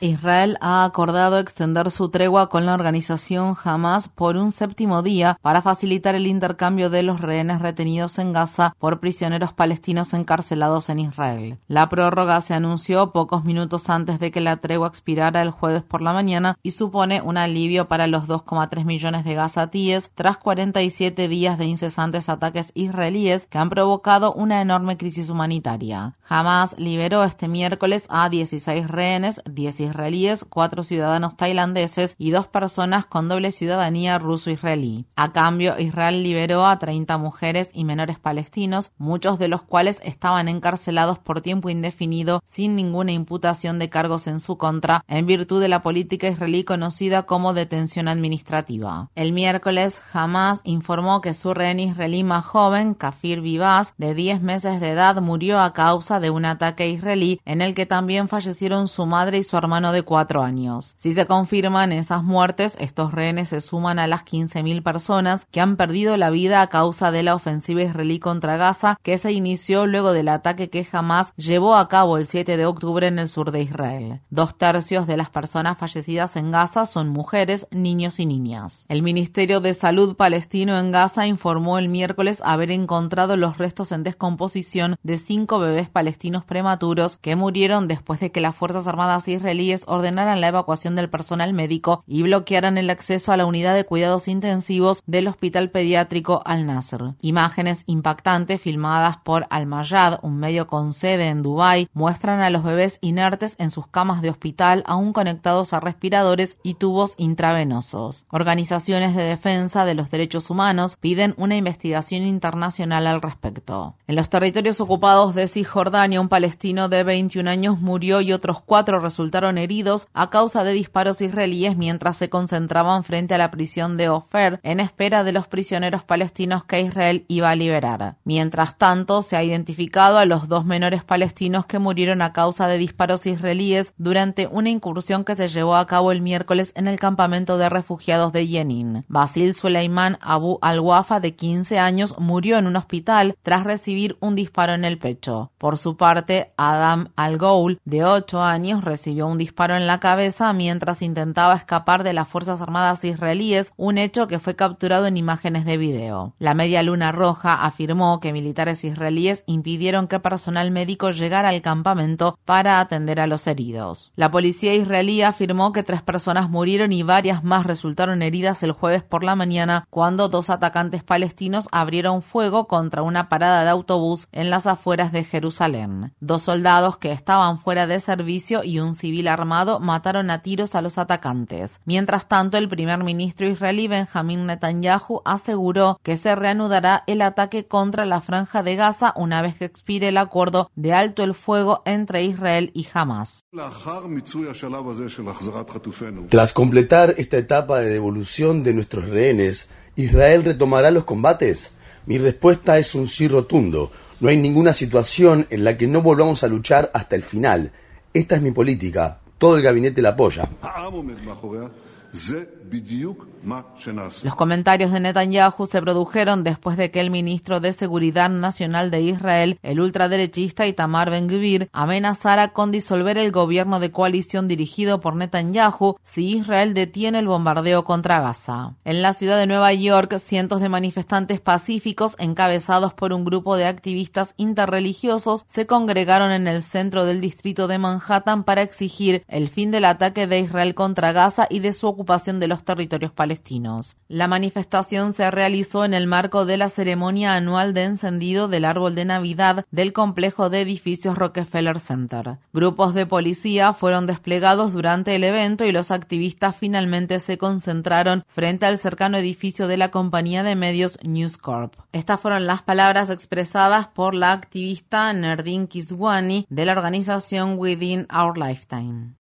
Israel ha acordado extender su tregua con la organización Hamas por un séptimo día para facilitar el intercambio de los rehenes retenidos en Gaza por prisioneros palestinos encarcelados en Israel. La prórroga se anunció pocos minutos antes de que la tregua expirara el jueves por la mañana y supone un alivio para los 2,3 millones de gazatíes tras 47 días de incesantes ataques israelíes que han provocado una enorme crisis humanitaria. Hamas liberó este miércoles a 16 rehenes, 10 israelíes, cuatro ciudadanos tailandeses y dos personas con doble ciudadanía ruso-israelí. A cambio, Israel liberó a 30 mujeres y menores palestinos, muchos de los cuales estaban encarcelados por tiempo indefinido sin ninguna imputación de cargos en su contra, en virtud de la política israelí conocida como detención administrativa. El miércoles, Hamas informó que su rehén israelí más joven, Kafir Vivaz, de 10 meses de edad, murió a causa de un ataque israelí en el que también fallecieron su madre y su hermano de cuatro años. Si se confirman esas muertes, estos rehenes se suman a las 15.000 personas que han perdido la vida a causa de la ofensiva israelí contra Gaza que se inició luego del ataque que jamás llevó a cabo el 7 de octubre en el sur de Israel. Dos tercios de las personas fallecidas en Gaza son mujeres, niños y niñas. El Ministerio de Salud palestino en Gaza informó el miércoles haber encontrado los restos en descomposición de cinco bebés palestinos prematuros que murieron después de que las Fuerzas Armadas israelíes ordenaran la evacuación del personal médico y bloquearan el acceso a la unidad de cuidados intensivos del Hospital Pediátrico Al-Nasr. Imágenes impactantes filmadas por Al-Mayad, un medio con sede en Dubái, muestran a los bebés inertes en sus camas de hospital aún conectados a respiradores y tubos intravenosos. Organizaciones de defensa de los derechos humanos piden una investigación internacional al respecto. En los territorios ocupados de Cisjordania, un palestino de 21 años murió y otros cuatro resultaron heridos a causa de disparos israelíes mientras se concentraban frente a la prisión de Ofer en espera de los prisioneros palestinos que Israel iba a liberar. Mientras tanto, se ha identificado a los dos menores palestinos que murieron a causa de disparos israelíes durante una incursión que se llevó a cabo el miércoles en el campamento de refugiados de Yenin. Basil Suleiman Abu al-Wafa, de 15 años, murió en un hospital tras recibir un disparo en el pecho. Por su parte, Adam al-Goul, de 8 años, recibió un disparo en la cabeza mientras intentaba escapar de las Fuerzas Armadas israelíes, un hecho que fue capturado en imágenes de video. La Media Luna Roja afirmó que militares israelíes impidieron que personal médico llegara al campamento para atender a los heridos. La policía israelí afirmó que tres personas murieron y varias más resultaron heridas el jueves por la mañana cuando dos atacantes palestinos abrieron fuego contra una parada de autobús en las afueras de Jerusalén. Dos soldados que estaban fuera de servicio y un civil mataron a tiros a los atacantes. Mientras tanto, el primer ministro israelí Benjamin Netanyahu aseguró que se reanudará el ataque contra la franja de Gaza una vez que expire el acuerdo de alto el fuego entre Israel y Hamas. Tras completar esta etapa de devolución de nuestros rehenes, ¿Israel retomará los combates? Mi respuesta es un sí rotundo. No hay ninguna situación en la que no volvamos a luchar hasta el final. Esta es mi política. Todo el gabinete la apoya. Los comentarios de Netanyahu se produjeron después de que el ministro de Seguridad Nacional de Israel, el ultraderechista Itamar Ben-Gvir, amenazara con disolver el gobierno de coalición dirigido por Netanyahu si Israel detiene el bombardeo contra Gaza. En la ciudad de Nueva York, cientos de manifestantes pacíficos encabezados por un grupo de activistas interreligiosos se congregaron en el centro del distrito de Manhattan para exigir el fin del ataque de Israel contra Gaza y de su ocupación de los territorios palestinos La manifestación se realizó en el marco de la ceremonia anual de encendido del árbol de Navidad del complejo de edificios Rockefeller Center. Grupos de policía fueron desplegados durante el evento y los activistas finalmente se concentraron frente al cercano edificio de la compañía de medios News Corp. Estas fueron las palabras expresadas por la activista Nerdin Kiswani de la organización Within Our Lifetime.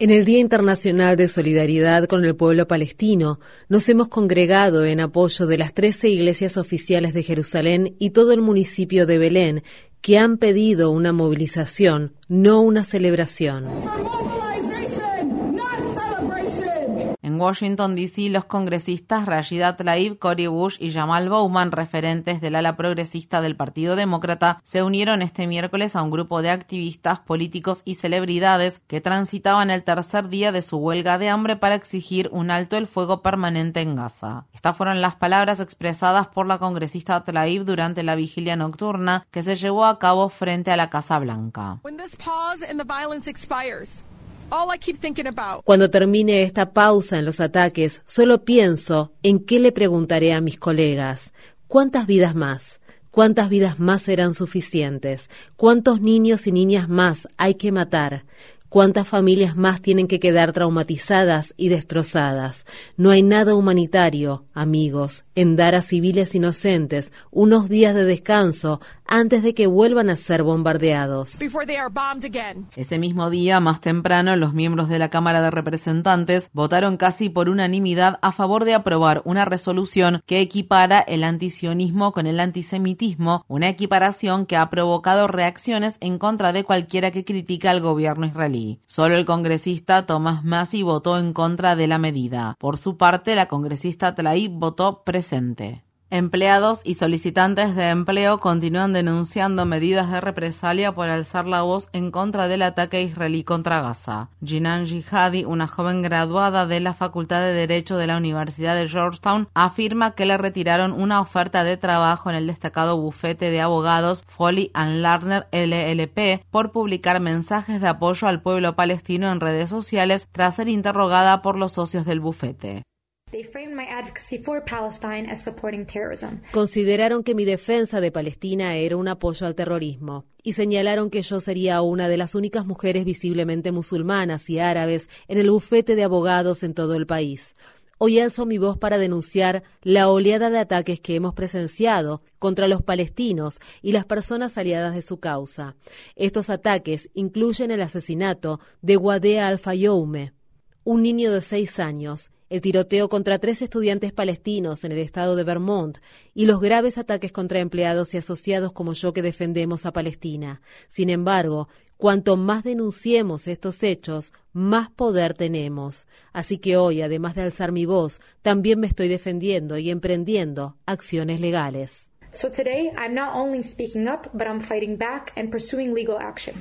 En el Día Internacional de Solidaridad con el pueblo palestino, nos hemos congregado en apoyo de las 13 iglesias oficiales de Jerusalén y todo el municipio de Belén, que han pedido una movilización, no una celebración. En Washington, D.C., los congresistas Rashida Tlaib, Cory Bush y Jamal Bowman, referentes del ala progresista del Partido Demócrata, se unieron este miércoles a un grupo de activistas, políticos y celebridades que transitaban el tercer día de su huelga de hambre para exigir un alto el fuego permanente en Gaza. Estas fueron las palabras expresadas por la congresista Tlaib durante la vigilia nocturna que se llevó a cabo frente a la Casa Blanca. Cuando termine esta pausa en los ataques, solo pienso en qué le preguntaré a mis colegas. ¿Cuántas vidas más? ¿Cuántas vidas más serán suficientes? ¿Cuántos niños y niñas más hay que matar? ¿Cuántas familias más tienen que quedar traumatizadas y destrozadas? No hay nada humanitario, amigos, en dar a civiles inocentes unos días de descanso antes de que vuelvan a ser bombardeados. Ese mismo día, más temprano, los miembros de la Cámara de Representantes votaron casi por unanimidad a favor de aprobar una resolución que equipara el antisionismo con el antisemitismo, una equiparación que ha provocado reacciones en contra de cualquiera que critica al gobierno israelí. Solo el congresista Thomas Massey votó en contra de la medida. Por su parte, la congresista Tlaib votó presente. Empleados y solicitantes de empleo continúan denunciando medidas de represalia por alzar la voz en contra del ataque israelí contra Gaza. Jinan Jihadi, una joven graduada de la Facultad de Derecho de la Universidad de Georgetown, afirma que le retiraron una oferta de trabajo en el destacado bufete de abogados Foley and Lerner LLP por publicar mensajes de apoyo al pueblo palestino en redes sociales tras ser interrogada por los socios del bufete. Consideraron que mi defensa de Palestina era un apoyo al terrorismo y señalaron que yo sería una de las únicas mujeres visiblemente musulmanas y árabes en el bufete de abogados en todo el país. Hoy alzo mi voz para denunciar la oleada de ataques que hemos presenciado contra los palestinos y las personas aliadas de su causa. Estos ataques incluyen el asesinato de Wadea Al-Fayoume, un niño de seis años, el tiroteo contra tres estudiantes palestinos en el estado de Vermont y los graves ataques contra empleados y asociados como yo que defendemos a Palestina. Sin embargo, cuanto más denunciemos estos hechos, más poder tenemos. Así que hoy, además de alzar mi voz, también me estoy defendiendo y emprendiendo acciones legales.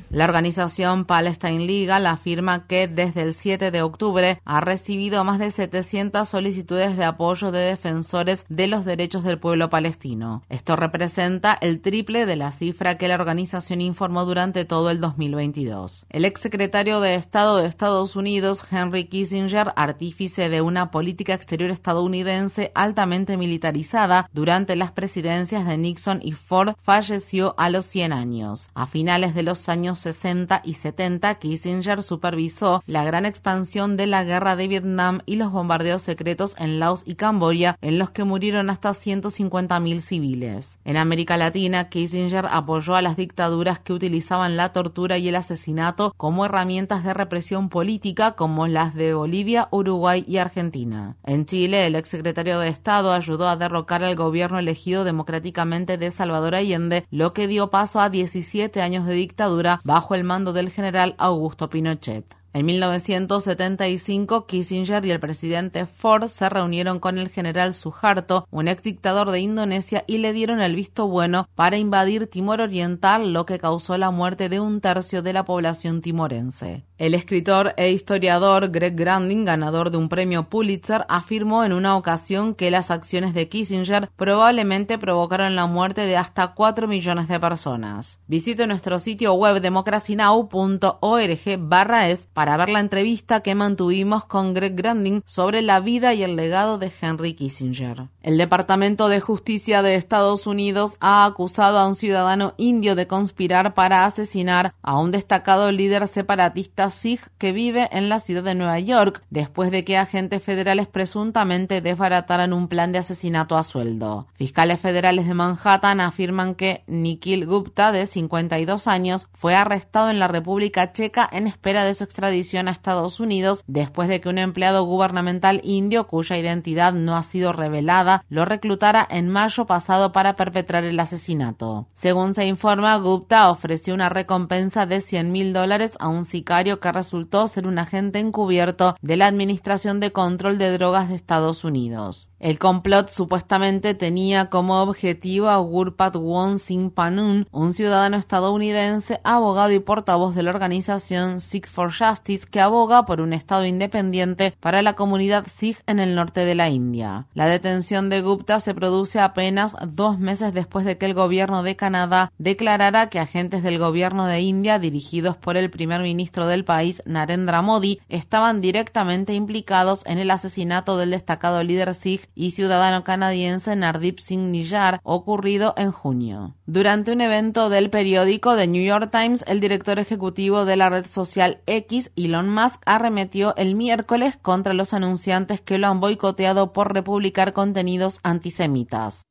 La organización Palestine Legal afirma que desde el 7 de octubre ha recibido más de 700 solicitudes de apoyo de defensores de los derechos del pueblo palestino. Esto representa el triple de la cifra que la organización informó durante todo el 2022. El exsecretario de Estado de Estados Unidos, Henry Kissinger, artífice de una política exterior estadounidense altamente militarizada durante las presidencias de Nixon y Ford falleció a los 100 años. A finales de los años 60 y 70, Kissinger supervisó la gran expansión de la guerra de Vietnam y los bombardeos secretos en Laos y Camboya, en los que murieron hasta 150.000 civiles. En América Latina, Kissinger apoyó a las dictaduras que utilizaban la tortura y el asesinato como herramientas de represión política, como las de Bolivia, Uruguay y Argentina. En Chile, el exsecretario de Estado ayudó a derrocar al gobierno elegido democráticamente de Salvador Allende, lo que dio paso a 17 años de dictadura bajo el mando del general Augusto Pinochet. En 1975, Kissinger y el presidente Ford se reunieron con el general Suharto, un ex dictador de Indonesia, y le dieron el visto bueno para invadir Timor Oriental, lo que causó la muerte de un tercio de la población timorense. El escritor e historiador Greg Grandin, ganador de un premio Pulitzer, afirmó en una ocasión que las acciones de Kissinger probablemente provocaron la muerte de hasta 4 millones de personas. Visite nuestro sitio web democracynow.org barra es para ver la entrevista que mantuvimos con Greg Grandin sobre la vida y el legado de Henry Kissinger. El Departamento de Justicia de Estados Unidos ha acusado a un ciudadano indio de conspirar para asesinar a un destacado líder separatista Sikh que vive en la ciudad de Nueva York después de que agentes federales presuntamente desbarataran un plan de asesinato a sueldo. Fiscales federales de Manhattan afirman que Nikhil Gupta, de 52 años, fue arrestado en la República Checa en espera de su extradición a Estados Unidos después de que un empleado gubernamental indio cuya identidad no ha sido revelada lo reclutara en mayo pasado para perpetrar el asesinato. Según se informa, Gupta ofreció una recompensa de 100 mil dólares a un sicario que resultó ser un agente encubierto de la Administración de Control de Drogas de Estados Unidos. El complot supuestamente tenía como objetivo a Gurpat Won Singh Panun, un ciudadano estadounidense, abogado y portavoz de la organización Sikh for Justice que aboga por un Estado independiente para la comunidad Sikh en el norte de la India. La detención de Gupta se produce apenas dos meses después de que el gobierno de Canadá declarara que agentes del gobierno de India, dirigidos por el primer ministro del país, Narendra Modi, estaban directamente implicados en el asesinato del destacado líder Sikh y ciudadano canadiense Nardip Singh Niyar, ocurrido en junio. Durante un evento del periódico The New York Times, el director ejecutivo de la red social X, Elon Musk, arremetió el miércoles contra los anunciantes que lo han boicoteado por republicar contenidos antisemitas.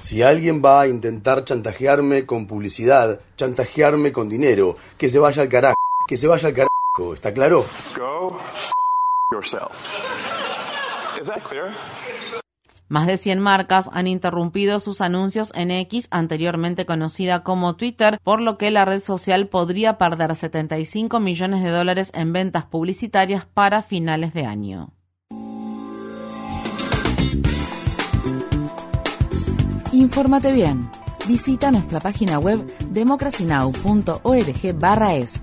Si alguien va a intentar chantajearme con publicidad, chantajearme con dinero, que se vaya al carajo, que se vaya al carajo, ¿está claro? Más de 100 marcas han interrumpido sus anuncios en X, anteriormente conocida como Twitter, por lo que la red social podría perder 75 millones de dólares en ventas publicitarias para finales de año. Infórmate bien. Visita nuestra página web democracynow.org/es.